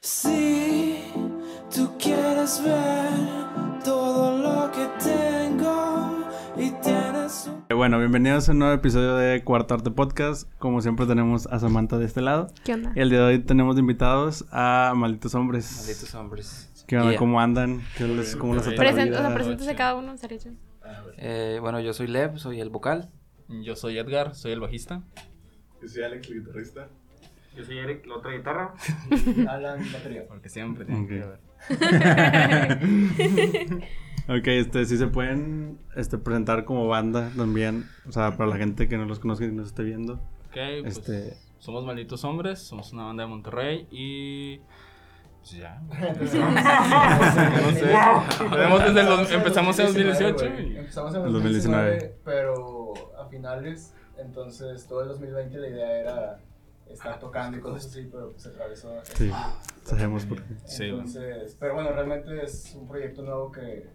Si tú quieres ver todo lo que tengo y tienes un... Eh, Bueno, bienvenidos a un nuevo episodio de Cuarto Arte Podcast. Como siempre tenemos a Samantha de este lado. ¿Qué onda? Y el día de hoy tenemos de invitados a Malditos Hombres. Malditos hombres. ¿Qué onda? Yeah. ¿Cómo andan? ¿Qué les, ¿Cómo les trata la Present- vida? o sea, preséntese cada uno, estaría chido. Eh, bueno, yo soy Lev, soy el vocal. Yo soy Edgar, soy el bajista. Yo soy Alex, el guitarrista. Yo soy Eric, la otra guitarra. Alan, batería. Porque siempre Ok. tiene que haber. Ok, este, si se pueden este, presentar como banda también. O sea, para la gente que no los conozca y nos esté viendo. Ok, pues Este- somos Malditos Hombres, somos una banda de Monterrey y... Pues ya. empezamos en 2018 y... Empezamos en En 2019, 2019, pero a finales, entonces todo el 2020 la idea era estar tocando y cosas así, pero pues se atravesó. Sí, sabemos por qué. Sí, Entonces, pero bueno, realmente es un proyecto nuevo que,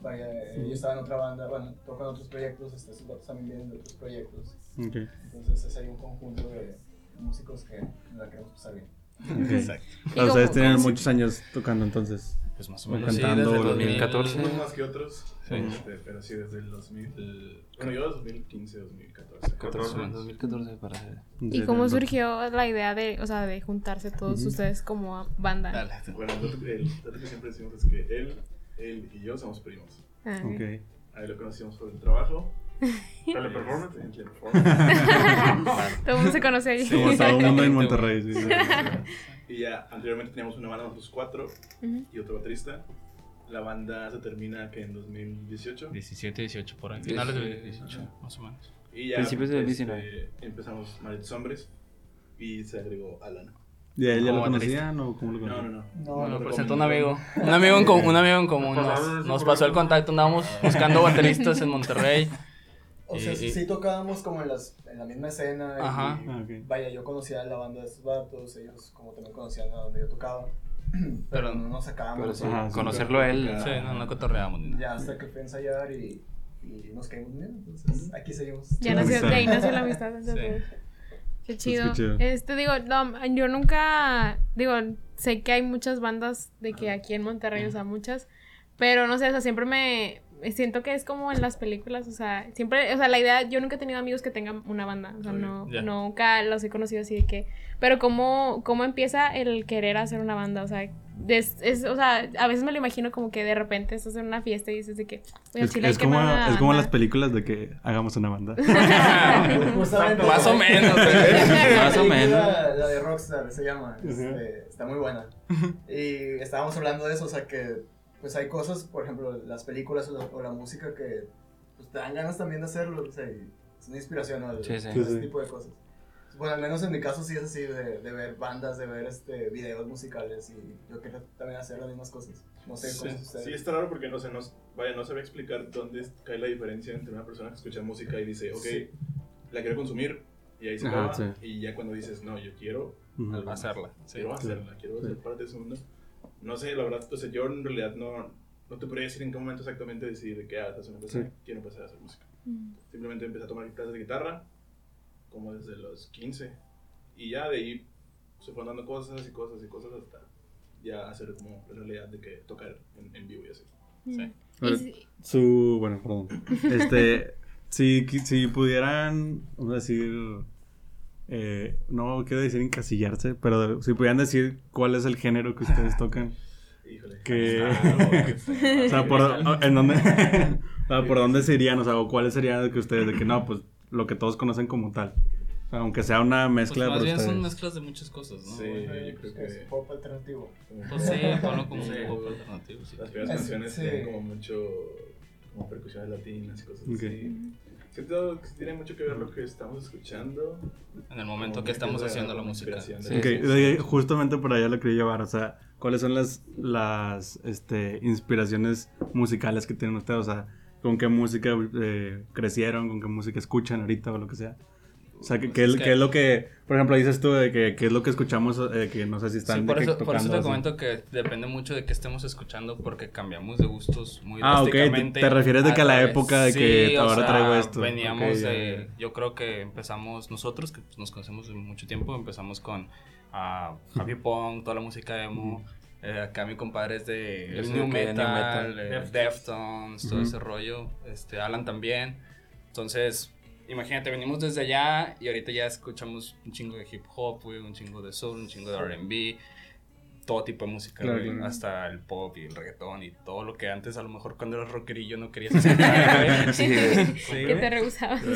vaya, yo estaba en otra banda, bueno, toco en otros proyectos, este, sus datos también vienen de otros proyectos. Ok. Entonces es ahí un conjunto de músicos que la queremos pasar bien. Exacto. O sea, ustedes muchos años tocando entonces. Pues más o menos. Sí, cantando, desde el 2014. 2014. Unos más que otros, Sí. este, pero sí desde el 2000, bueno yo 2015, 2014. 14 años. 2014 para ser. ¿Y cómo surgió la idea de, o sea, de juntarse todos ustedes como banda? Dale. Bueno, el dato, que siempre decimos es que él, él y yo somos primos. Ah, ok. Ok. Ahí lo conocimos por el trabajo. Teleperformance. En. Todo el mundo se conoce ahí. Sí. Como todo el mundo en Monterrey. Sí, sí. y ya anteriormente teníamos una banda nosotros cuatro Ujú. y otro baterista. La banda se termina que en 2018. 17, 18 por ahí. Finales de 18, más o menos. Y ya Principios del este, 19. empezamos Malditos Hombres y se agregó Alan. ¿Y a él ya lo conocían o cómo lo No, no, conocían? no. No, lo presentó un amigo. Un amigo en común. Un amigo en común. Nos Nos, pasó el contacto. Andábamos buscando bateristas en Monterrey. O sea, Y- sí, sí tocábamos como en, las, en la misma escena. y- Ajá. Ah, ok. Vaya, yo conocía a la banda de estos vatos, ellos como también conocían a donde yo tocaba. Pero, Pero- no nos sacábamos. Pero sí, Ajá, sí, conocerlo a él. Sí, no, no cotorreamos ni nada. Ya hasta que fui a ensayar y, y nos caímos bien. Entonces, aquí seguimos. Ya nació, de ahí nació la amistad. entonces. Qué chido. qué chido. Este, digo, no, yo nunca, digo, sé que hay muchas bandas de que aquí en Monterrey, o sea, muchas, pero no sé, o sea, siempre me siento que es como en las películas, o sea, siempre, o sea, la idea, yo nunca he tenido amigos que tengan una banda, o sea, no, nunca los he conocido así de que, pero cómo, cómo empieza el querer hacer una banda, o sea, es, es- o sea, a veces me lo imagino como que de repente estás en una fiesta y dices de que, "Oye, al Es, chile es como, una es como banda". las películas de que hagamos una banda. Justamente, Más o menos. Más o menos. La, la de Rockstar se llama. este, está muy buena. Y estábamos hablando de eso, o sea que pues hay cosas, por ejemplo, las películas o la, o la música que pues, te dan ganas también de hacerlo. O sea, y es una inspiración, ¿no? El- Sí, sí. Ese Sí, sí. tipo de cosas. Bueno, al menos en mi caso sí es así, de, de ver bandas, de ver este, videos musicales y yo quiero también hacer las mismas cosas. No sé cómo ustedes. Sí, está raro porque no sé, no, vaya, no sabe explicar dónde cae la diferencia entre una persona que escucha música y dice, ok, Sí. la quiero consumir, y ahí se Ajá, acaba. sí. Y ya cuando dices, no, yo quiero algo más, Hacerla, sí. quiero hacerla, quiero Sí. ser parte de ese mundo. No sé, la verdad, o sea, yo en realidad no, no te podría decir en qué momento exactamente decidir que, ah, estás una persona, Sí. quiero empezar a hacer música. Mm. Simplemente empecé a tomar clases de guitarra, como desde los 15, y ya de ahí se fueron dando cosas y cosas y cosas hasta ya hacer como la realidad de que tocar en, en vivo y así. Sí. Y Ahora, si- Su, bueno, perdón. Este, si, si pudieran, vamos a decir, eh, no quiero decir encasillarse, pero si pudieran decir cuál es el género que ustedes tocan, Híjole. que, o sea, por, en dónde, o sea, por dónde se irían, o sea, cuáles serían de que ustedes, de que no, pues lo que todos conocen como tal. O sea, aunque sea una Pues mezcla más por bien son mezclas de muchas cosas, ¿no? Sí, yo creo pues, que es pop alternativo. Pues sí, ponlo como Sí. poco alternativo. sí. Las primeras canciones sí. tienen como mucho como percusiones latinas y cosas Ok. así. Siento que tiene mucho que ver lo que estamos escuchando. En el momento que estamos haciendo la música. Sí, justamente por allá lo quería llevar, o sea, ¿cuáles son las, las este, inspiraciones musicales que tienen ustedes? O sea, ¿con qué música eh, crecieron? ¿Con qué música escuchan ahorita o lo que sea? O sea, ¿qué, Pues qué es es, que- qué es lo que, por ejemplo, dices tú de que qué es lo que escuchamos, eh, que no sé si están Sí, de por que eso, por eso te así? comento que depende mucho de qué estemos escuchando porque cambiamos de gustos muy Ah, ok, te- refieres de que a la época de que o ahora sea, traigo esto. Veníamos Ok, ya, de, ya. yo creo que empezamos nosotros, que pues, nos conocemos de mucho tiempo, empezamos con a Happy Punk, toda la música emo. Eh, acá mi compadre es de soy New de Metal, Metal. eh, Deftones. Todo Ujú. ese rollo. Este, Alan también. Entonces, imagínate, venimos desde allá y ahorita ya escuchamos un chingo de hip hop, güey, un chingo de soul, un chingo de R&B, todo tipo de música, Claro, güey, claro. hasta el pop y el reggaetón y todo lo que antes a lo mejor cuando eras rockerillo no querías escuchar, güey. Sí. Sí, que te rehusabas. Sí,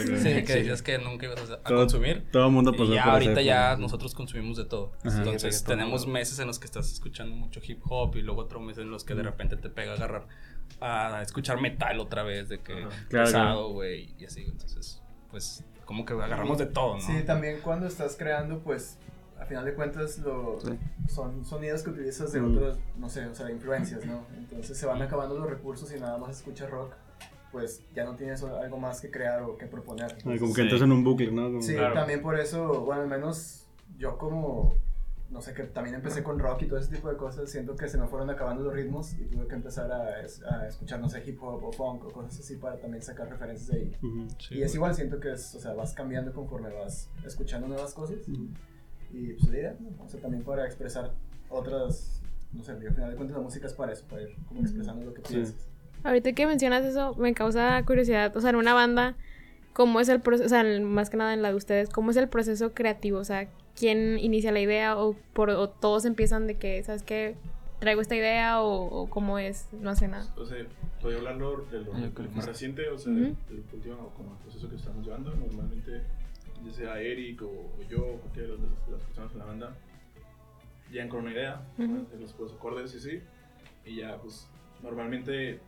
que decías que nunca ibas a, a Todo- consumir. Todo el mundo pasó Y ya por ahorita ya nosotros consumimos de todo. Ajá. Entonces tenemos meses en los que estás escuchando mucho hip hop y luego otros meses en los que de repente te pega a agarrar a escuchar metal otra vez de que Ajá. Claro, pesado, güey, y así. Entonces, pues como que agarramos de todo, ¿no? Sí, también cuando estás creando, pues, a final de cuentas, lo, Sí. son sonidos que utilizas de Mm. otros, no sé, o sea, influencias, ¿no? Entonces se van acabando los recursos y nada más escuchas rock, pues ya no tienes algo más que crear o que proponer. Ay, como Entonces, que entras en un bucle, ¿no? Como- Sí, Claro. también por eso, bueno, al menos yo como, no sé, que también empecé con rock y todo ese tipo de cosas, siento que se me fueron acabando los ritmos y tuve que empezar a, a escuchar, no sé, hip hop o funk o cosas así para también sacar referencias de ahí. Ujú. Sí, y es igual, siento que es, o sea, vas cambiando conforme vas escuchando nuevas cosas Ujú. y pues la idea, ¿no? o sea, también para expresar otras, no sé, al final de cuentas la música es para eso, para ir como expresando lo que Sí. piensas. Ahorita que mencionas eso, me causa curiosidad. O sea, en una banda, ¿cómo es el proceso? O sea, más que nada en la de ustedes, ¿cómo es el proceso creativo? O sea, ¿quién inicia la idea o, por, o todos empiezan de que, ¿sabes qué? Traigo esta idea o, o cómo es, no sé nada. O sea, podría hablarlo de lo que más sí. reciente, o sea, Ujú. del último como el proceso que estamos llevando. Normalmente, ya sea Eric o, o yo, o cualquiera de las, de las personas en la banda, llegan con una idea, Ujú. hacer los, los acordes y sí, y ya, pues, normalmente,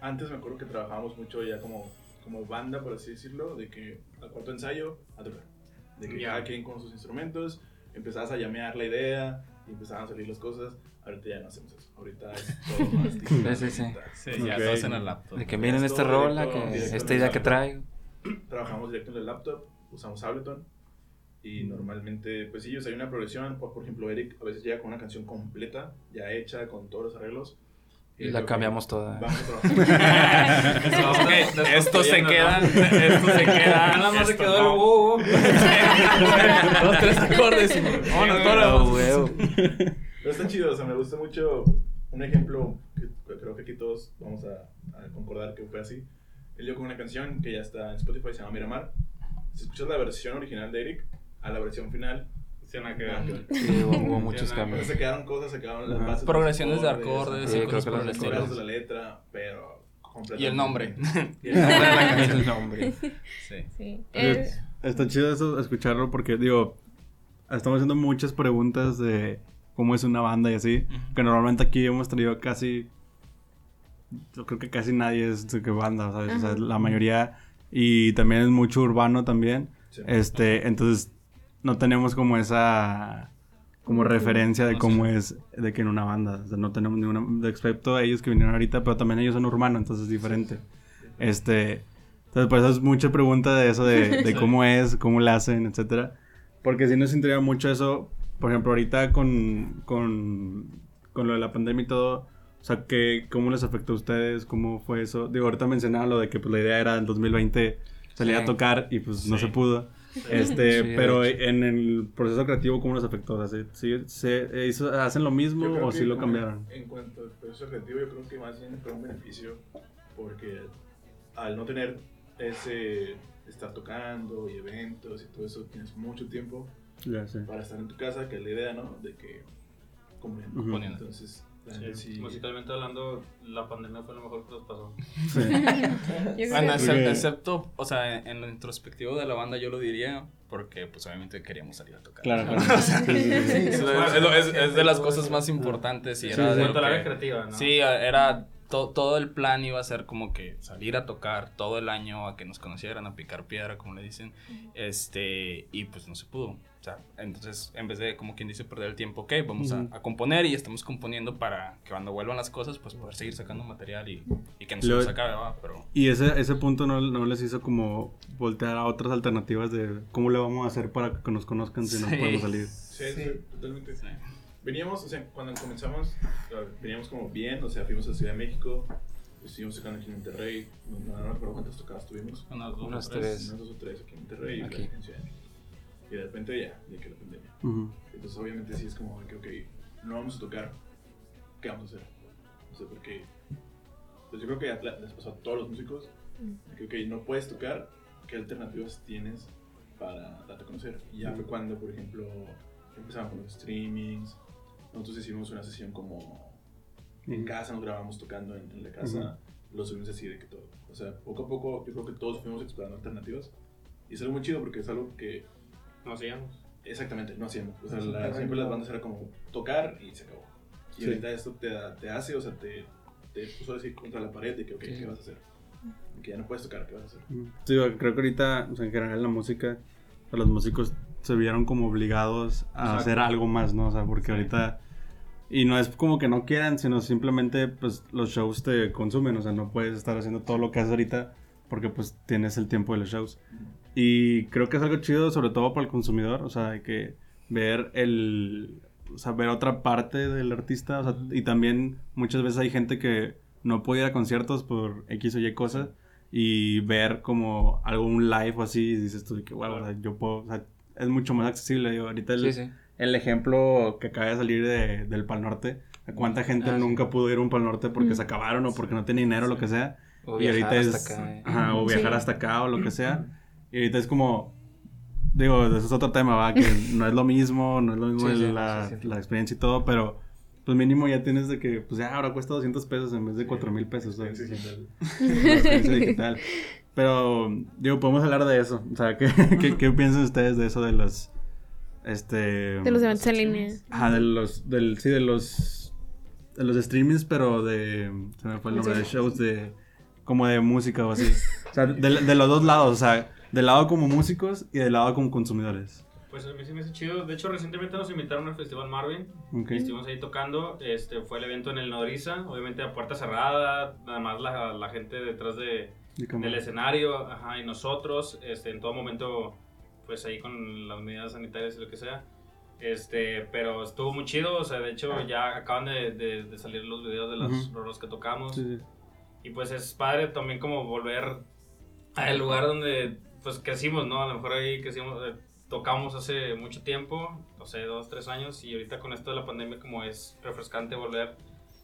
antes me acuerdo que trabajábamos mucho ya como, como banda, por así decirlo, de que al cuarto ensayo, a tocar. De que Ya. cada quien con sus instrumentos, empezabas a llamear la idea y empezaban a salir las cosas. Ahorita ya no hacemos eso. Ahorita es todo más digital. Sí, sí, sí. Sí, ya Ok. todos en el laptop. De que Ya miren es esta rola, que esta al idea que traigo. Trabajamos directo en el laptop, usamos Ableton y normalmente, pues sí, o sea, hay una progresión. Por, por ejemplo, Eric a veces llega con una canción completa, ya hecha, con todos los arreglos. Y la cambiamos toda. Vamos a esto se queda, esto se queda. Nada más se quedó el wow. Dos, tres acordes vámonos, huevo. Pero está chido, o sea, me gusta mucho un ejemplo que, creo que aquí todos vamos a, a concordar que fue así. Él llegó con una canción que ya está en Spotify, se llama Miramar. Si escuchas la versión original de Eric a la versión final, Sí, que ver. Sí, hubo, hubo muchos Entiendo. cambios. se quedaron cosas, se quedaron las bases. Progresiones de acordes Sí, y creo cosas que por las el estilo. de la letra, pero. Y el nombre. Y el nombre de la canción. El nombre. Sí. Sí. Es- Eh, Está chido eso, escucharlo porque, digo, estamos haciendo muchas preguntas de cómo es una banda y así. Ujú. Que normalmente aquí hemos tenido casi. Yo creo que casi nadie es de que banda, ¿sabes? O sea, la mayoría. Y también es mucho urbano también. Sí. Este, entonces no tenemos como esa como referencia de cómo es de que en una banda, o sea, no tenemos ninguna, excepto ellos que vinieron ahorita, pero también ellos son urbanos, entonces es diferente. Este, entonces por eso es mucha pregunta de eso, de, de cómo es, cómo le hacen, etcétera. Porque sí nos intriga mucho eso, por ejemplo, ahorita con, con, con lo de la pandemia y todo, o sea, que, ¿cómo les afectó a ustedes? ¿Cómo fue eso? Digo, ahorita mencionaba lo de que pues, la idea era en 2020 salir a tocar y pues no se pudo. Este, Sí, pero en el proceso creativo, ¿cómo les afectó? O sea, ¿sí, se hizo- ¿Hacen lo mismo o sí lo cambiaron? En cuanto al proceso creativo, yo creo que más bien fue un beneficio porque al no tener ese estar tocando y eventos y todo eso, tienes mucho tiempo Ya para estar en tu casa, que es la idea, ¿no? De que componiendo. Entonces, Sí, sí. musicalmente hablando, la pandemia fue lo mejor que nos pasó. Sí. Bueno, excepto, o sea, en, lo introspectivo de la banda yo lo diría, porque pues obviamente queríamos salir a tocar. Claro, claro. Es, de las cosas más importantes y Sí, era sí. de la que- creativa, ¿no? Sí, era to- todo el plan iba a ser como que salir a tocar todo el año, a que nos conocieran, a picar piedra, como le dicen, este, y pues no se pudo. O sea, entonces, en vez de, como quien dice, perder el tiempo, ok, vamos a- Ujú. a, componer y estamos componiendo para que cuando vuelvan las cosas, pues poder seguir sacando material y, y que no se Lo- nos acabe, ¿va? Pero... Y ese, ese punto no, no les hizo como voltear a otras alternativas de cómo le vamos a hacer para que nos conozcan si no Sí. podemos salir. Sí, Sí. totalmente. sí. Veníamos, o sea, cuando comenzamos, veníamos como bien, o sea, fuimos a Ciudad de México, estuvimos tocando aquí en Monterrey, no, no, no recuerdo cuántas tocadas tuvimos. Unas dos o Unas tres. Unas dos o tres aquí en Monterrey y Aquí. aquí en Ciudad de México. Y de repente ya, ya que la pandemia. Ujú. Entonces, obviamente, sí es como de que, ok, no vamos a tocar, ¿qué vamos a hacer? O sea, porque. Pues yo creo que ya les pasó a todos los músicos. de Que, ok, no puedes tocar, ¿qué alternativas tienes para darte a conocer? Y ya fue cuando, por ejemplo, empezaban con los streamings. Nosotros hicimos una sesión como en casa, nos grabamos tocando en, en la casa, lo subimos así de que todo. O sea, poco a poco, yo creo que todos fuimos explorando alternativas. Y es algo muy chido porque es algo que No hacíamos. Exactamente, no hacíamos. O sea, Sí, la- siempre las bandas era como tocar y se acabó. Y Sí. ahorita esto te, te hace, o sea, te, te puso así contra la pared de que, ok, Sí. ¿qué vas a hacer? Que ya no puedes tocar, ¿qué vas a hacer? Sí, creo que ahorita, o sea, en general la música, los músicos se vieron como obligados a Exacto. hacer algo más, ¿no? O sea, porque ahorita... Y no es como que no quieran, sino simplemente, pues, los shows te consumen. O sea, no puedes estar haciendo todo lo que haces ahorita porque, pues, tienes el tiempo de los shows. Y creo que es algo chido, sobre todo para el consumidor. O sea, hay que ver el... O sea, ver otra parte del artista. O sea, y también muchas veces hay gente que no puede ir a conciertos por X o Y cosas. Y ver como algún live o así, y dices tú que, wow, o sea, yo puedo... O sea, es mucho más accesible. Digo, ahorita el, Sí, sí. el ejemplo que acaba de salir de- del Pal Norte. ¿A ¿Cuánta gente Ah, sí. nunca pudo ir a un Pal Norte porque Mm. se acabaron o porque no tenía dinero o lo que sea? O y viajar ahorita hasta es. acá, eh. ajá, o viajar Sí. hasta acá o lo que sea. Y ahorita es como. Digo, eso es otro tema, ¿va? Que no es lo mismo, no es lo mismo Sí, sí, la, sí, sí. la experiencia y todo, pero. Pues mínimo ya tienes de que, pues ya ahora cuesta 200 pesos en vez de 4 mil pesos. ¿sabes? Sí, sí, sí. La experiencia digital. Pero, digo, podemos hablar de eso. O sea, ¿qué, qué, qué piensan ustedes de eso de los. Este. De los eventos en línea. Ajá, de los, del, sí, de los, de los streamings, pero de, se me fue el nombre, de shows de, como de música o así. O sea, de, de los dos lados, o sea, del lado como músicos y del lado como consumidores. Pues a mí se me hace chido. De hecho, recientemente nos invitaron al Festival Marvin. Ok. Y estuvimos ahí tocando. Este fue el evento en el Nodriza. Obviamente a puerta cerrada. Nada más la, la gente detrás de, del escenario. Ajá, y nosotros. Este, en todo momento, pues ahí con las medidas sanitarias y lo que sea. Este, pero estuvo muy chido. O sea, de hecho, ya acaban de, de- de salir los videos de las Ujú. rolas que tocamos. Sí, sí. Y pues es padre también como volver al lugar donde pues crecimos, ¿no? A lo mejor ahí crecimos, eh, tocamos hace mucho tiempo, no sé, dos, tres años, y ahorita con esto de la pandemia como es refrescante volver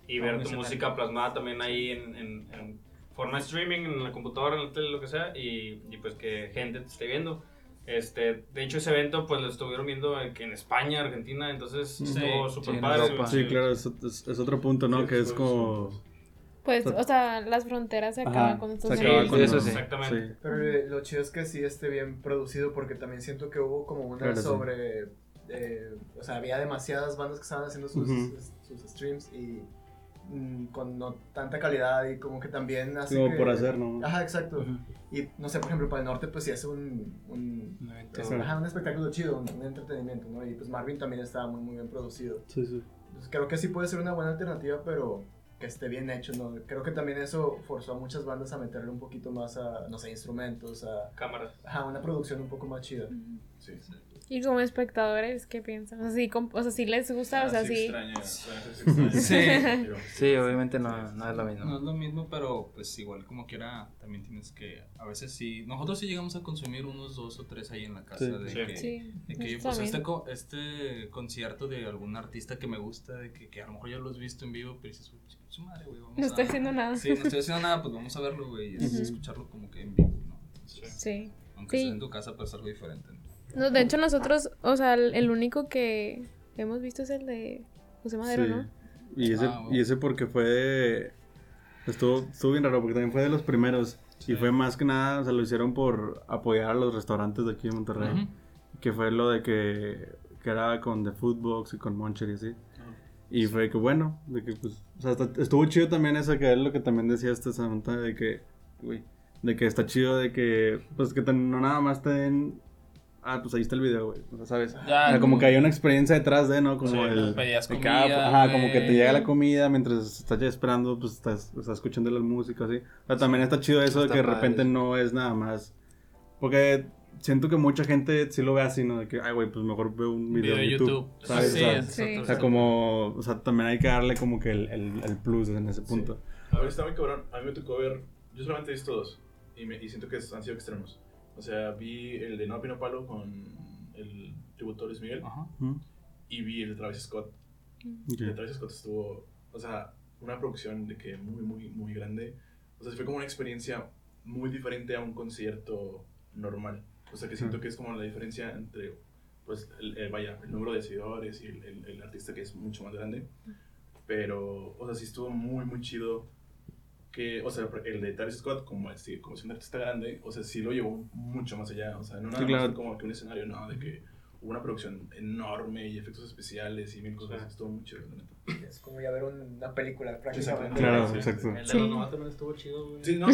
y A ver un tu música plasmada también ahí en, en, en forma de streaming, en la computadora, en la tele, lo que sea, y, y pues que gente te esté viendo. Este, de hecho ese evento pues lo estuvieron viendo en, que en España, Argentina, entonces estuvo sí, súper en padre. Sí, claro, es, es- es otro punto, ¿no? Sí, que es sí, como... Pues, o sea, las fronteras se Ajá, acaban cuando se estás Sí, acaba cuando- eso sí. Exactamente. sí. Pero eh, lo chido es que sí esté bien producido porque también siento que hubo como una Claro, sí. sobre... eh, o sea, había demasiadas bandas que estaban haciendo sus, sus streams y mm, con no tanta calidad y como que también hace Como que- por hacer, ¿no? Ajá, exacto. Y no sé, por ejemplo, para el norte pues sí hace un... un Un ajá, espectáculo chido, un, un entretenimiento, ¿no? Y pues Marvin también estaba muy, muy bien producido. Sí, sí. Entonces, creo que sí puede ser una buena alternativa, pero que esté bien hecho, ¿no? Creo que también eso forzó a muchas bandas a meterle un poquito más a, no sé, instrumentos, a, Cámaras. ajá, una producción un poco más chida. Sí, sí. Y como espectadores, ¿qué piensan? O sea, sí, o sea, sí les gusta, o sea, Ah, sí. sí. extraña, extraña. Sí. Pero- Sí, obviamente no, no es lo mismo. No es lo mismo, pero pues igual como quiera, también tienes que, a veces sí, nosotros sí llegamos a consumir unos dos o tres ahí en la casa Sí. de Sí. que, Sí, de que pues este, co- este concierto de algún artista que me gusta, de que, que a lo mejor ya lo has visto en vivo, pero dices, "Uy, chinga su madre, güey, vamos No a... estoy haciendo nada. Sí, no estoy haciendo nada, pues vamos a verlo, güey, y escucharlo como que en vivo, ¿no? Entonces, Sí. Aunque Sí. sea en tu casa, pues es algo diferente, ¿no? No, de hecho, nosotros, o sea, el, el único que hemos visto es el de José Madero, Sí. ¿no? Y ese, Ah, bueno. y ese porque fue... Estuvo, estuvo bien raro porque también fue de los primeros. Sí. Y fue más que nada, o sea, lo hicieron por apoyar a los restaurantes de aquí en Monterrey. Ujú. Que fue lo de que, que era con The Foodbox y con Moncher y así. Y fue que bueno, de que pues, o sea, está- estuvo chido también eso, que es lo que también decía esta Samantha, de que, güey, de que está chido de que, pues que no nada más te den, ah, pues ahí está el video, güey, o sea, ¿sabes? O Ya, sea, como que hay una experiencia detrás de, ¿no? Como Sí, el... pedías de que, comida, ah, ajá, como que te llega la comida mientras estás ya esperando, pues estás, estás escuchando la música, así. O sea, también está chido eso de Está que de repente eso. no es nada más, porque siento que mucha gente sí lo ve así, ¿no? De que, ay, güey, pues mejor veo un video, de YouTube, YouTube. ¿sabes? Sí, O sea, Sí. o sea, como, o sea, también hay que darle como que el, el, el plus en ese punto. A ver, está muy cabrón. A mí me tocó ver. Yo solamente he visto dos. Y, me, y siento que han sido extremos. O sea, vi el de No Pino Palo con el tributo a Luis Miguel Ajá. ¿Mm? y vi el de Travis Scott. Ok. El de Travis Scott estuvo, o sea, una producción de que muy, muy, muy grande. O sea, fue como una experiencia muy diferente a un concierto normal. O sea, que siento que es como la diferencia entre, pues, el, el- vaya, el número de seguidores y el, el- el artista que es mucho más grande. Pero, o sea, sí estuvo muy, muy chido. Que, o sea, el de Travis Scott, como, es, como es un artista grande, o sea, sí lo llevó mucho más allá. O sea, no nada Sí, más claro. fue como que un escenario, no, de que hubo una producción enorme y efectos especiales y mil cosas. Estuvo muy chido, la neta. Es como ya ver una película prácticamente. Claro, Sí, exacto. El de Sí. los también estuvo chido, güey. Sí, no. no.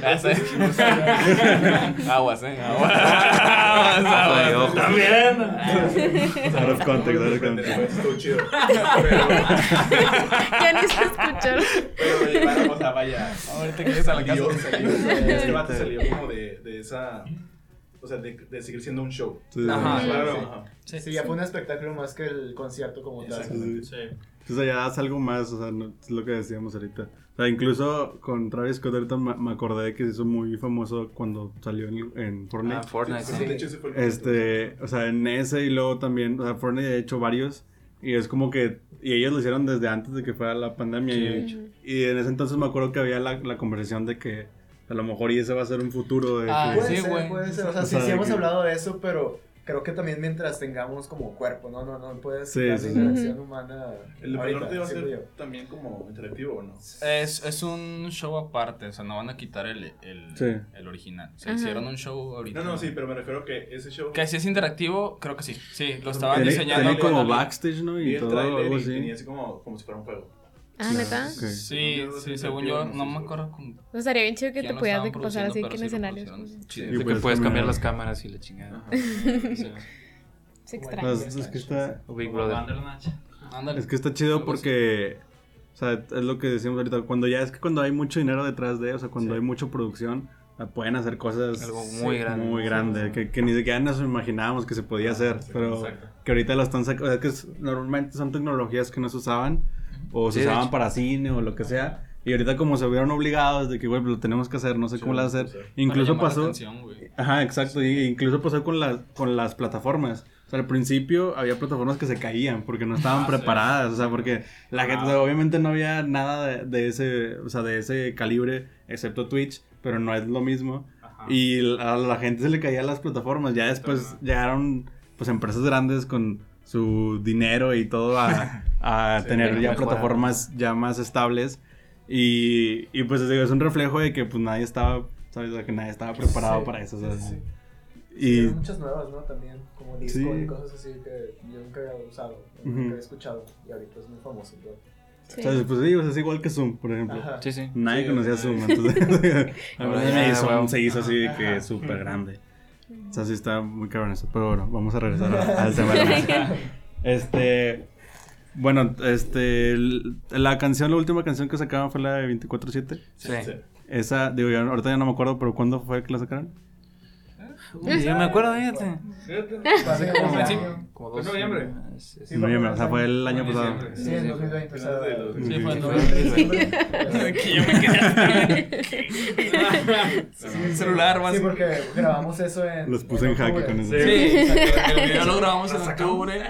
Ya sé. Aguas, eh. Aguas. Ojo. También. Out of context, out of context. Estuvo chido. Pero, Ya ni se escucharon. pero sea, vaya. Ahorita que llegues a la casa. Salió. Este vato salió como de esa. O sea, de, de seguir siendo un show. Sí, Ajá, sí. claro. Ajá. Sí, ya fue un espectáculo más que el concierto como tal. Sí. O sea, ya das algo más, o sea, no- es lo que decíamos ahorita. O sea, incluso con Travis Scott ahorita me, me acordé que se hizo muy famoso cuando salió en, en Fortnite. Ah, Fortnite, Sí, sí. de hecho, ese fue el Este, o sea, en ese y luego también, o sea, Fortnite ha hecho varios y es como que, y ellos lo hicieron desde antes de que fuera la pandemia y, y en ese entonces me acuerdo que había la, la conversación de que a lo mejor y ese va a ser un futuro de Ah, que- Puede Sí, ser, güey. puede ser. O sea, O sí, sea, sí de hemos que- hablado de eso, pero creo que también mientras tengamos como cuerpo, ¿no? No, no puedes Sí, la sí, sí. interacción humana. El de ahorita, Norte va a ser yo. también como interactivo o no? Es, es un show aparte, o sea, no van a quitar el, el, Sí. el original. O Ajá. hicieron un show ahorita. No, no, sí, pero me refiero que ese show. Que si es interactivo, creo que sí. Sí, lo estaban diseñando. con como backstage, ¿no? Y el todo, algo y así. tenía así como, como si fuera un juego. Ah, neta. Ok. Sí, Yo sí, según yo, no me acuerdo con. O estaría bien chido que te pudieras de pasar así que en sí escenarios. pues, De que puedes cambiar cambiar. las cámaras y la chingada. Ajá. Sí. Se extraña. Pues, es que está, Big Brother. Es que está chido porque, o sea, es lo que decíamos ahorita, cuando ya es que cuando hay mucho dinero detrás de, o sea, cuando Sí. hay mucha producción, sea, pueden hacer cosas Algo muy grande. muy grandes, que, que ni siquiera nos imaginábamos que se podía hacer, sí, pero exacto. que ahorita lo están sacando, o sea, que es- normalmente son tecnologías que no se usaban, o se Sí, usaban para cine o lo que sea, y ahorita como se vieron obligados de que, güey, pues lo tenemos que hacer, no sé Sí, cómo lo vas a sí. hacer, Para incluso Para llamar la pasó... atención. Ajá, exacto. Y incluso pasó con, las con las plataformas. O sea, al principio había plataformas que se caían porque no estaban Ah, sí. preparadas. O sea, porque la Ah. gente, o sea, obviamente no había nada de, de ese, o sea, de ese calibre, excepto Twitch, pero no es lo mismo. Ajá. Y a la gente se le caían las plataformas. Ya después llegaron, pues, empresas grandes con su dinero y todo a, a Sí, tener ya plataformas ya más estables. Y, y pues digo, es un reflejo de que pues nadie estaba, ¿sabes? De que nadie estaba preparado Sí, para eso. o sí, sí. Y hay muchas nuevas, ¿no? También, como disco Sí. y cosas así que yo nunca había usado, nunca había escuchado. Y ahorita es muy famoso. ¿no? Sí. ¿sabes? Pues sí, o sea, es igual que Zoom, por ejemplo. Ajá. Sí, sí. Nadie Sí, conocía Zoom, entonces ya, ya Zoom se hizo así de que súper grande. O sea, sí está muy cabrón eso. Pero bueno, vamos a regresar a- al tema de la música. Este. Bueno, este. La canción, la última canción que sacaban fue la de 24-7. Sí. Sí. Esa, digo, ya, ahorita ya no me acuerdo, pero ¿cuándo fue que la sacaron? Uy, yo me acuerdo, fíjate. Hace como Como Fue noviembre. Sí, Sí, En noviembre, o sea, fue el año pasado. Sí, en 2020. o sea, Finales de los- Sí, fue en noviembre. en diciembre. Que yo me quedé. El celular, más. Sí, porque grabamos eso en. Los puse en jaque octubre. con eso. Sí. El video lo grabamos en octubre.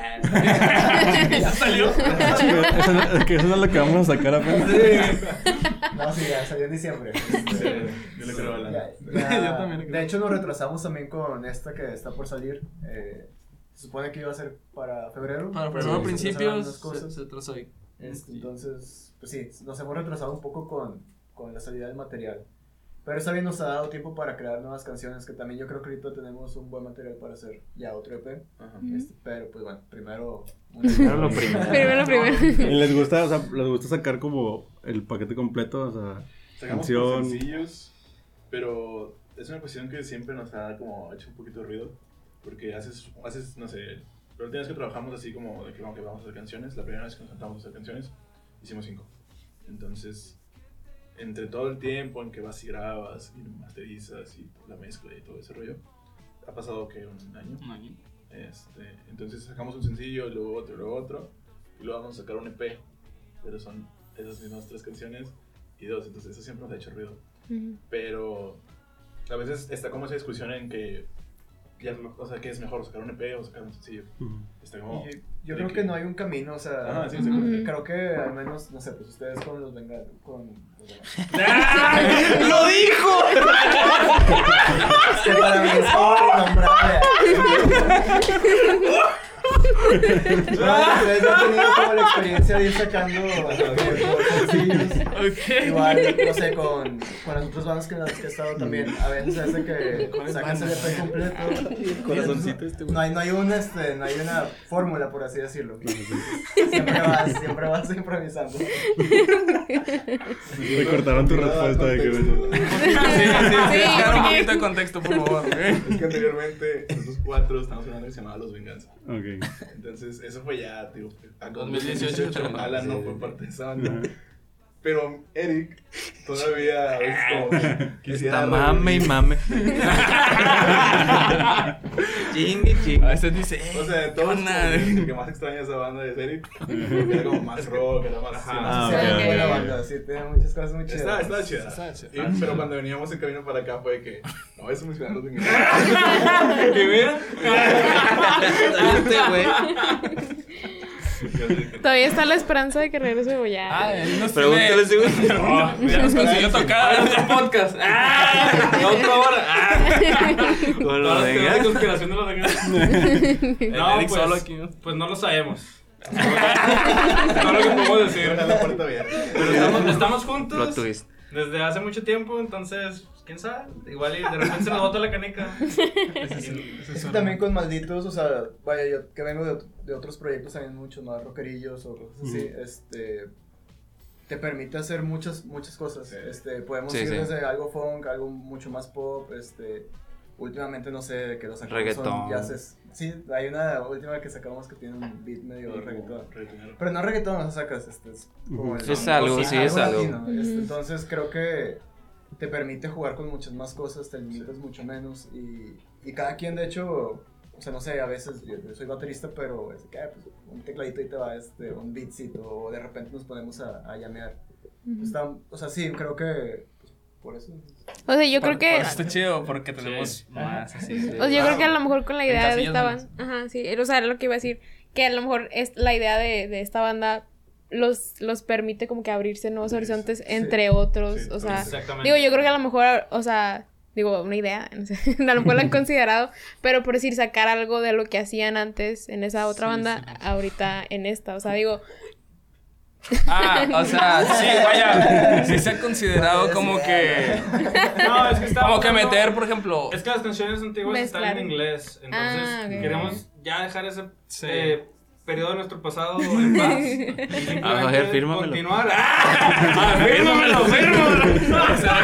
ya salió. eso, eso no es lo que vamos a sacar apenas. No, sí, ya salió en diciembre. Sí, Yo le creo a la. De hecho, nos retrasamos también con esta que está por salir. eh, se supone que iba a ser para febrero. Para febrero principios se, cosas. se atrasó ahí. Este, entonces, pues sí, nos hemos retrasado un poco con, con la salida del material. Pero esta vez nos ha dado tiempo para crear nuevas canciones, que también yo creo que ahorita tenemos un buen material para hacer ya otro EP. Ajá. Este, pero pues bueno, primero... Primero lo primero. Primero, primero. ¿Y les gusta, o sea, les gusta sacar como el paquete completo? O sea, Sacamos Canción. sencillos, pero es una cuestión que siempre nos ha como hecho un poquito de ruido, porque haces, haces no sé, última vez que trabajamos así como de que vamos, que vamos a hacer canciones, la primera vez que nos sentamos a hacer canciones, hicimos cinco. Entonces, entre todo el tiempo en que vas y grabas y masterizas y la mezcla y todo ese rollo, ha pasado que un año. Un año. Este, entonces sacamos un sencillo, luego otro, luego otro, y luego vamos a sacar un EP, pero son esas mismas tres canciones y dos, entonces eso siempre nos ha hecho ruido. Ujú. Pero a veces está como esa discusión en que, ya es mejor- o sea, ¿qué es mejor? ¿Sacar un EP o sacar un sencillo? Está como... Yo creo que no hay un camino, o sea, sí, sí, creo que al menos, no sé, pues ustedes con los vengan, con... ¡Lo dijo! Es que para mí es como innombrable. No, ustedes ya han tenido como la experiencia de ir sacando sencillos. Igual, no sé, con, con las otras bandas que las que he estado también. A veces hace que sacas el EP completo. Corazoncito este, güey. No hay, no hay un, este, no hay una fórmula, por así decirlo. Siempre vas, siempre vas improvisando. Me cortaron tu respuesta de que... Sí, sí, sí. Sí, Dar un poquito de contexto, por favor. Es que anteriormente, nosotros cuatro estábamos en una que se llamaba Los Venganza. Ok. Entonces, eso fue ya, digo, a 2018 terminó. Alan no fue parte de esa banda. Pero Eric todavía a veces como que quisiera Está mame y mame. chingue, chingue. A veces dice, O sea, todos onda? que el que más extraña esa banda es Eric. Era como más rock, era más. Ah, más- Sí, ok, es ok, buena banda, sí, tiene muchas cosas muy chidas. Está, está chida. Está chida. Y- pero cuando veníamos en camino para acá fue que, no, eso me los Venganza. ¿Qué mira? Güey. Todavía está la esperanza de que regrese o ya. Ah, él nos Pregúntale si. Oh, ya nos consiguió tocar en otro podcast. ¡Ah! La otra hora. ¡Ah! Con lo de de conspiración de los No, Eric pues, solo aquí, ¿no? pues no lo sabemos. Todo lo que podemos decir. La. Pero estamos, estamos juntos desde hace mucho tiempo, entonces, quién sabe. Igual y de repente se nos bota la canica. Es que también con malditos, o sea, vaya, yo que vengo de, de otros proyectos también muchos más rockerillos o cosas así, este, te permite hacer muchas, muchas cosas. Sí. Este, podemos Sí, ir sí. desde algo funk, algo mucho más pop, este, últimamente no sé, de que los sacamos Reggaetón. jazzes. Sí, hay una última que sacamos que tiene un beat medio Como reggaetón. reggaetonero. Pero no reggaetón, lo sacas, este, es como el- Es algo, sí, es algo. latino, este, entonces creo que te permite jugar con muchas más cosas, te limitas mucho menos y, y cada quien de hecho, o sea, no sé, a veces yo, yo soy baterista, pero es que, ah, pues, un tecladito y te va este, un beatcito o de repente nos ponemos a, a llamear. Está- o sea, sí, creo que pues, por eso. O sea, yo creo que. Por eso está chido, porque tenemos más así. de- O sea, yo creo que a lo mejor con la idea de esta banda. Ajá, sí. O sea, era lo que iba a decir. Que a lo mejor es la idea de, de esta banda los, los permite como que abrirse nuevos horizontes sí. entre otros. Sí, o sea, digo, yo creo que a lo mejor, o sea, digo, una idea, no sé, a lo mejor la han considerado, pero por decir, sacar algo de lo que hacían antes en esa otra Sí, banda, sí. ahorita en esta. O sea, digo, Ah, o sea, sí, vaya. Sí se ha considerado como que. No, es que está Como que meter, por ejemplo. Es que las canciones antiguas están en inglés. Entonces, Ah, queremos ya dejar ese Sí. eh, periodo de nuestro pasado en paz. A ver, fírmamelo. Continuar. ¡Ah! ¡Fírmamelo, fírmamelo!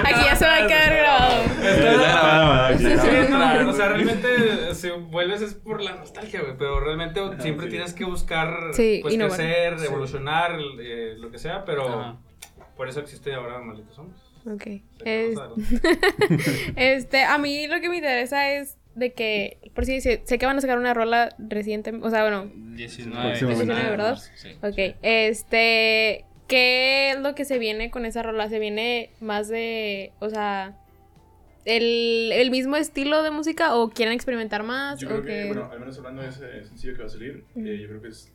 aquí ya se va a quedar grabado. Está o sea, realmente si vuelves es por la nostalgia, güey, pero realmente siempre sí. tienes que buscar Sí, pues crecer, evolucionar, eh, lo que sea, pero Ajá. por eso existe ahora Malditos Hombres. Ok. Es- Este, a mí lo que me interesa es de que, por si sé, sé que van a sacar una rola reciente, o sea, bueno, 19. Próximamente. 19, ¿verdad? Sí. ok, este, ¿qué es lo que se viene con esa rola? ¿Se viene más de, o sea, el, el mismo estilo de música o quieren experimentar más? Yo o creo que, bueno, al menos hablando de ese sencillo que va a salir, eh, yo creo que es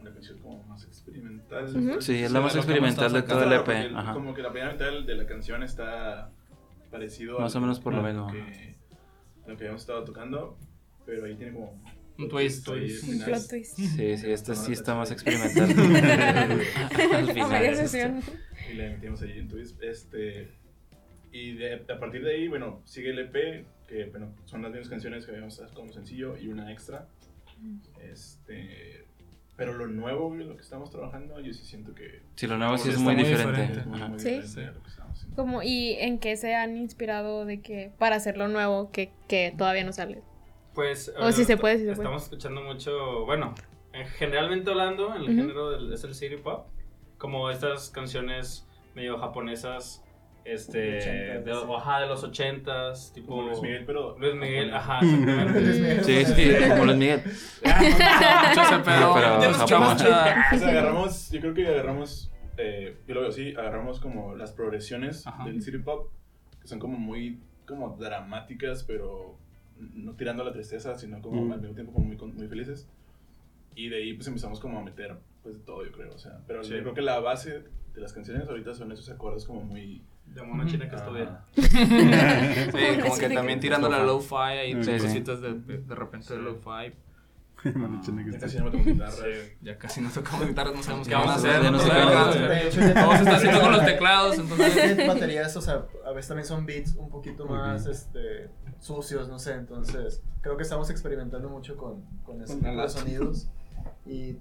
una canción como más experimental. Sí, es Sí, la más experimental de todo el EP. Como que la primera mitad de la canción está parecido Más a o menos por lo que, lo que habíamos estado tocando, pero ahí tiene como Un twist. Un plot twist. Sí, sí, esta sí está más experimental. Al final. Y le metimos ahí en twist. Este, y de- a partir de ahí, bueno, sigue el EP, que bueno, son las mismas canciones que habíamos dado como sencillo y una extra. Este, pero lo nuevo, lo que estamos trabajando, yo sí siento que Sí, lo nuevo sí es muy diferente. diferente. es muy, Ajá. muy Sí. diferente lo. Como, ¿y en qué se han inspirado de que, para hacerlo nuevo, que, que todavía no sale? Pues. O si se puede, si se puede. Estamos escuchando mucho. Bueno, en- generalmente hablando, en el Ujú. género del, es el city pop. Como estas canciones medio japonesas. Este. Ochentas, De, sí. ajá, de los ochentas. Tipo. Como Luis Miguel, pero. Luis Miguel, ajá, Luis exactamente. Miguel. Sí, sí, como Luis Miguel. Mucho ese pedo. Pero sea, agarramos, yo creo que agarramos, eh, yo lo veo así, agarramos como las progresiones Ajá. del city pop, que son como muy, como dramáticas, pero no tirando a la tristeza, sino como Ujú. al mismo tiempo como muy, muy felices. Y de ahí pues empezamos como a meter pues todo, yo creo, o sea, pero Sí. yo creo que la base de las canciones ahorita son esos acordes como muy... De mona china que estudia. Ajá. Sí, como que también tirando la lo-fi ahí, Sí, cositas de, de, de repente de lo-fi. Que está- casi no guitarra. Sí. Ya casi no tocamos guitarras, no sabemos qué vamos a hacer. ya no sé qué vamos a hacer. Todo se está haciendo con los teclados, entonces... Baterías, o sea, a veces también son beats un poquito más este, sucios, no sé. Entonces, creo que estamos experimentando mucho con, con ese tipo de sonidos. Y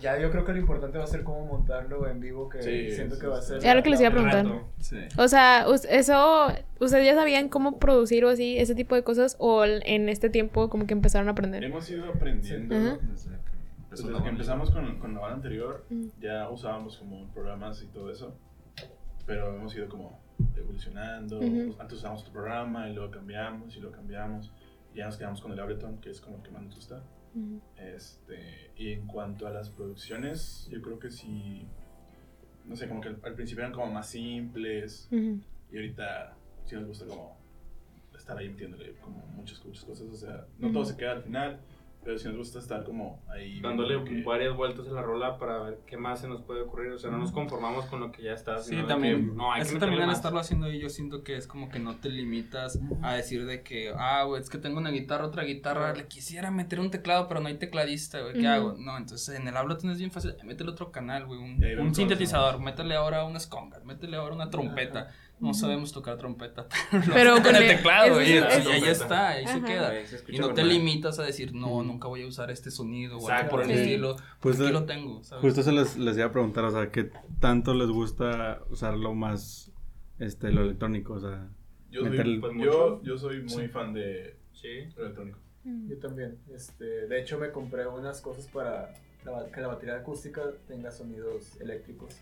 ya yo creo que lo importante va a ser cómo montarlo en vivo, que Sí, siento sí, que va a sí. ser. Era lo que les iba a preguntar. Sí. O sea, eso, ¿ustedes ya sabían cómo producir o así, ese tipo de cosas? ¿O en este tiempo como que empezaron a aprender? Hemos ido aprendiendo Ajá. desde pues, desde que empezamos con, con la banda anterior, Mm. ya usábamos como programas y todo eso, pero hemos ido como evolucionando. Antes usábamos otro programa y luego cambiamos y lo cambiamos. Y ya nos quedamos con el Ableton, que es como el que más nos gusta. Este, y en cuanto a las producciones, yo creo que sí, no sé, como que al, al principio eran como más simples y ahorita sí nos gusta como estar ahí metiéndole como muchas, muchas cosas, o sea, no todo se queda al final, pero sí nos gusta estar como ahí. Dándole que- varias vueltas a la rola para ver qué más se nos puede ocurrir. O sea, no nos conformamos con lo que ya está. Sí, también. que, no, hay es que que también al estarlo haciendo ahí, yo siento que es como que no te limitas a decir de que, ah, güey, es que tengo una guitarra, otra guitarra, le quisiera meter un teclado, pero no hay tecladista, güey, ¿qué hago? No, entonces en el Ableton es bien fácil, métele otro canal, güey, un, Y sintetizador, métele ahora unas congas, métele ahora una trompeta. No sabemos tocar trompeta, pero, lo con el teclado, y ahí está, ahí se queda. Se Y no te limitas a decir, no, nunca voy a usar este sonido o algo por el Sí. estilo. Pues, aquí lo tengo, ¿sabes? Justo eso les, les iba a preguntar, o sea, ¿qué tanto les gusta usarlo más, este, lo electrónico? O sea, Yo soy, pues, yo, mucho. yo soy muy Sí. fan de Sí. electrónico. Yo también. Este, de hecho, me compré unas cosas para la que la batería acústica tenga sonidos eléctricos.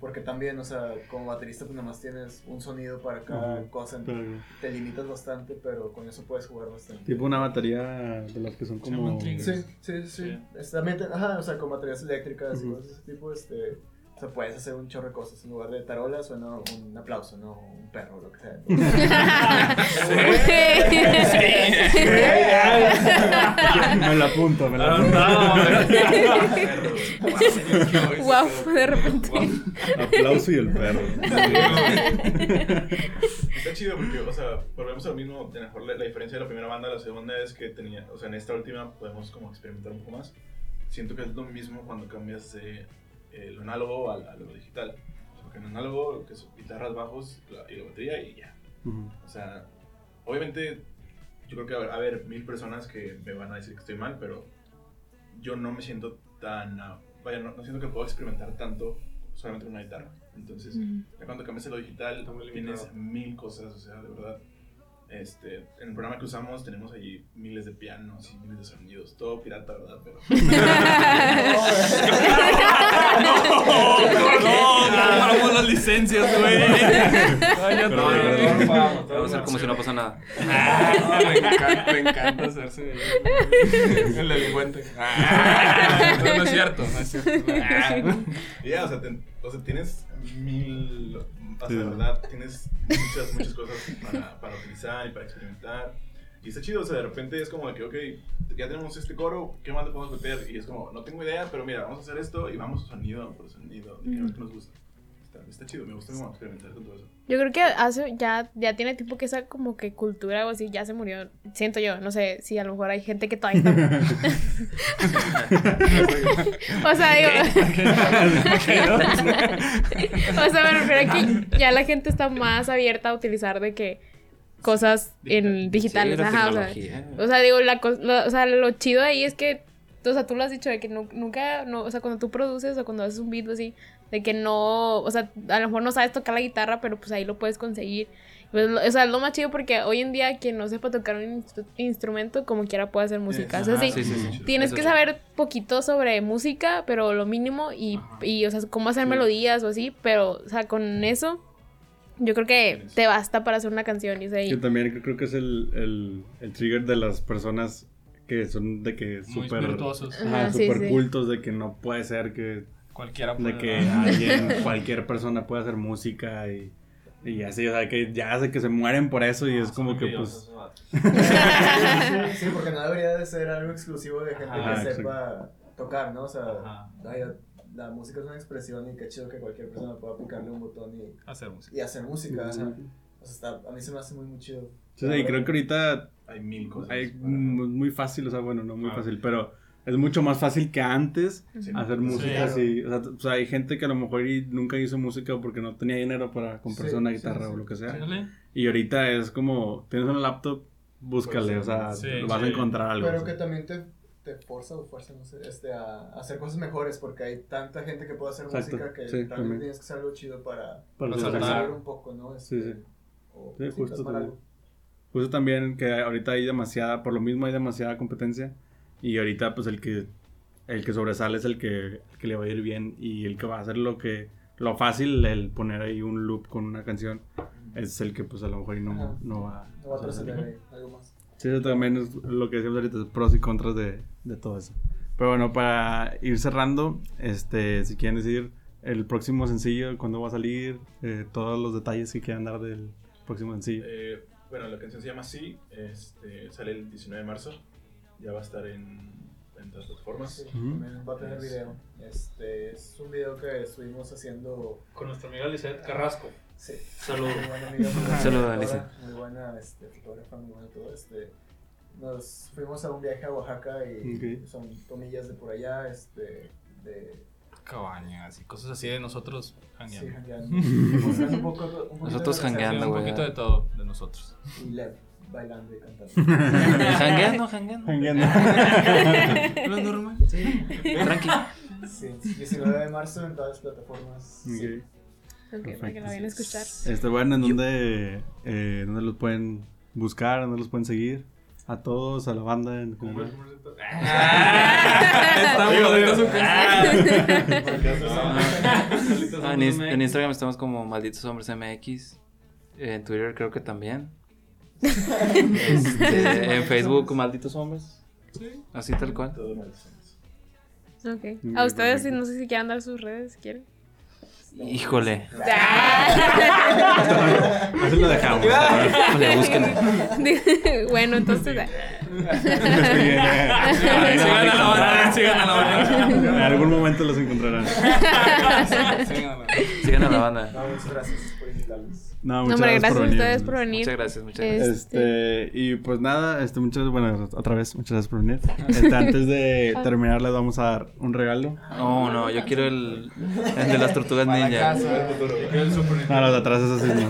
Porque también, o sea, como baterista, pues nada más tienes un sonido para cada cosa. pero- Te limitas bastante, pero con eso puedes jugar bastante. tipo una batería de las que son como... Sí, sí, sí. sí. Sí. También, te- ajá, o sea, con baterías eléctricas y cosas de ese tipo, este, o sea, puedes hacer un chorro de cosas. En lugar de tarola suena un aplauso, no un perro, lo que sea. me la apunto, me la Ah, apunto. wow, de repente. Aplauso y el perro. Está chido porque, o sea, volvemos a lo mismo. A lo mejor la, la diferencia de la primera banda a la segunda es que tenía, o sea, en esta última podemos como experimentar un poco más. Siento que es lo mismo cuando cambias de eh, lo análogo a, a lo digital. Porque en análogo, lo que son guitarras, bajos la- y la batería y ya. Ujú, O sea, obviamente, yo creo que va a haber, mil personas que me van a decir que estoy mal, pero yo no me siento tan. vaya, no, no siento que puedo experimentar tanto solamente con una guitarra. Entonces, Ujú. ya cuando cambias a lo digital, tienes mil cosas, o sea, de verdad. Este, en el programa que usamos tenemos allí miles de pianos y miles de sonidos, todo pirata, ¿verdad? Pero No, pagamos las licencias, güey. Pero, no, por favor. Vamos a hacer como si no pasa nada. Ah, me encanta, me encanta hacerse el delincuente. Ah, no, no es cierto, no es cierto. Ah. ya, o sea, tienes mil, o sea, verdad, tienes muchas, muchas cosas para utilizar y para experimentar. Y está chido, o sea, de repente es como de que, ok, ya tenemos este coro, ¿qué más le podemos meter? Y es como, no tengo idea, pero mira, vamos a hacer esto y vamos sonido por sonido, de que a ver qué nos gusta. Está, está chido, me gusta como experimentar con todo eso. Yo creo que hace ya, ya tiene tiempo que esa como que cultura o así ya se murió. Siento yo, no sé si a lo mejor hay gente que todavía está. o sea, digo. o sea, me refiero a que ya la gente está más abierta a utilizar de que cosas en digitales. Sí, la ajá, o sea, o sea, digo, la, lo, o sea, lo chido ahí es que, o sea, tú lo has dicho, de que nu- nunca, no, o sea, cuando tú produces o cuando haces un beat o así, de que no, o sea, a lo mejor no sabes tocar la guitarra, pero pues ahí lo puedes conseguir. Pues, o sea, es lo más chido porque hoy en día quien no sepa tocar un instru- instrumento, como quiera puede hacer música. O sea, Ajá, sí, sí, sí, sí. tienes que saber poquito sobre música, pero lo mínimo y, y o sea, cómo hacer melodías o así, pero, o sea, con eso... Yo creo que te basta para hacer una canción y, o sea, y- Que también creo que es el, el, el trigger de las personas que son de que súper virtuosos. ajá, Ajá, sí, súper sí. cultos de que no puede ser que Cualquiera de puede. que alguien cualquier persona puede hacer música y Y así, o sea, que ya hace que se mueren por eso y es como que pues... Sí, porque no debería de ser algo exclusivo de gente Ajá, que sepa tocar, ¿no? O sea, Ajá. La música es una expresión y qué chido que cualquier persona pueda picarle un botón y, Hacer música. y hacer música. Sí. O sea, está, a mí se me hace muy, muy chido. Sí, y creo que ahorita Hay mil cosas. hay para- muy fácil, o sea, bueno, no muy Ah. fácil, pero es mucho más fácil que antes Sí, hacer sí, música claro. así. O sea, o sea, hay gente que a lo mejor nunca hizo música porque no tenía dinero para comprarse Sí, una sí, guitarra sí. o lo que sea. Y ahorita es como, tienes un laptop, búscale, o sea, Sí, vas a sí. encontrar algo. Pero o que también te, te forza o fuerza, no sé, este, a, a hacer cosas mejores porque hay tanta gente que puede hacer Exacto, música que sí, también, tienes que hacer algo chido para, Para un poco, ¿no? Este, Sí, sí. O Sí, justo también. Justo también que ahorita hay demasiada, por lo mismo hay demasiada competencia y ahorita pues el que el que sobresale es el que, el que le va a ir bien y el que va a hacer lo que lo fácil el poner ahí un loop con una canción es el que pues a lo mejor no, no va No va a trascender algo más. Sí, eso también es lo que decíamos ahorita, pros y contras de, de todo eso. Pero bueno, para ir cerrando, este, si quieren decir el próximo sencillo, cuándo va a salir, eh, todos los detalles que quieran dar del próximo sencillo. Eh, bueno, la canción se llama Sí, este, sale el 19 de marzo, ya va a estar en, en todas las plataformas. Sí, Ujú. también va a tener video. Este, es un video que estuvimos haciendo. Con nuestra amiga Lizeth Carrasco. Sí. Saludos. Muy buena amiga, Saludos. Muy buena este, fotógrafa, muy buena todo. Este, nos fuimos a un viaje a Oaxaca y Ok. son tomillas de por allá, este, de Cabañas y cosas así de nosotros sí, jangueando. jangueando. Mostrando un poco, un Nosotros jangueando, un güey. poquito de todo de nosotros. Y Lev bailando y cantando. Jangueando, jangueando. Lo normal. Tranqui. Sí, 19 de marzo en todas las plataformas. Sí. Ok. Ok, para que lo vayan a escuchar. Este, bueno, ¿en dónde, eh, dónde los pueden buscar? ¿Dónde los pueden seguir? A todos, a la banda. En general. Estamos ahorita su en, Ins- en Instagram estamos como Malditos Hombres MX. En Twitter creo que también. Este, en Facebook Malditos Hombres. Así tal cual. Todo mal, somos. Ok. A ustedes, no sé si quieran dar sus redes, si quieren. Híjole. Así lo dejamos. Bueno, entonces. ah, Sigan a la banda, sigan a la banda. En algún momento los encontrarán. Sigan a la banda. Muchas gracias por invitarnos. No, No, muchas hombre, gracias gracias a por venir. ustedes por venir. Muchas gracias, muchas gracias. Este, Este, y pues nada, este, muchas, bueno, otra vez, muchas gracias por venir. Este, antes de terminar, les vamos a dar un regalo. No, no, yo quiero el, el de las tortugas ninja. No, los de atrás, esos sí no.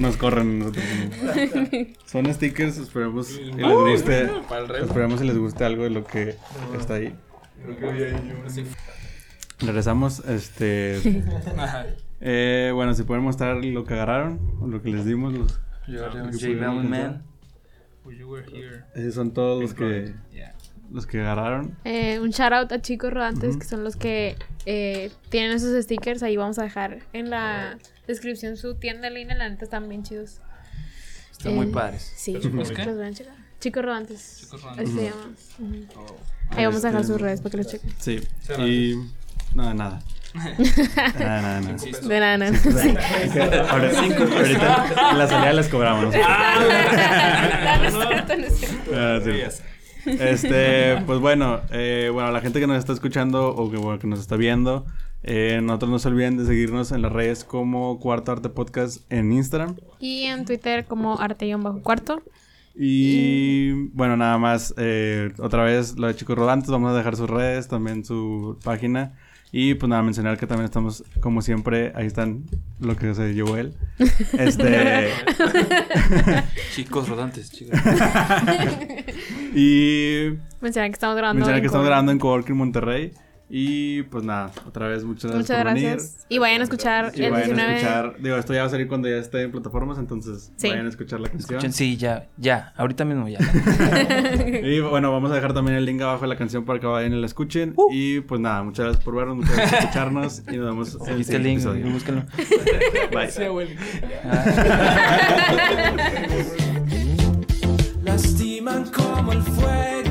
Nos corren nosotros. no. Son stickers, esperemos y les guste. Esperemos si les guste algo de lo que está ahí. Regresamos, este... eh, bueno, si pueden mostrar lo que agarraron, o lo que les dimos, los. Man. Esos son todos los que, Yeah. los que agarraron. eh, un shout out a chicos rodantes Ujú. que son los que eh, tienen esos stickers. Ahí vamos a dejar en la descripción su tienda en línea. La neta están bien chidos. Están muy Eh, padres. Sí, ¿Chicos qué? los van a checar. Chicos rodantes. Chicos Así rodantes. se llama. Ujú. Ahí vamos a dejar Este, sus redes para que los chequen. Sí, y... No, nada. Nada, nada, nada. Insisto. De nada, nada. Sí, Sí. Ahorita, ahorita en la salida les cobramos. Ah, sí. Este, pues bueno, eh, bueno, la gente que nos está escuchando o que, bueno, que nos está viendo, eh, nosotros no se olviden de seguirnos en las redes como Cuarto Arte Podcast en Instagram. Y en Twitter como arte-cuarto. Y bueno, nada más, eh, otra vez lo de Chicos Rodantes, vamos a dejar sus redes, también su página. Y pues nada, mencionar que también estamos, como siempre, ahí están lo que se llevó él. Este, Chicos rodantes, chicos. y Mencionar que estamos grabando. mencionar en que estamos grabando en Coworking Monterrey. Y pues nada, otra vez muchas gracias Muchas por gracias. Y vayan a escuchar. Y el vayan 19. a escuchar, digo, esto ya va a salir cuando ya esté en plataformas, entonces Sí. vayan a escuchar la canción. Escuchen, sí, ya, ya, ahorita mismo ya. Y bueno, vamos a dejar también el link abajo de la canción para que vayan y la escuchen. Uh. Y pues nada, muchas gracias por vernos, muchas gracias por escucharnos y nos vemos en el ¿Viste el siguiente link? episodio. Búscalo. Bye. Lastiman como el fuego.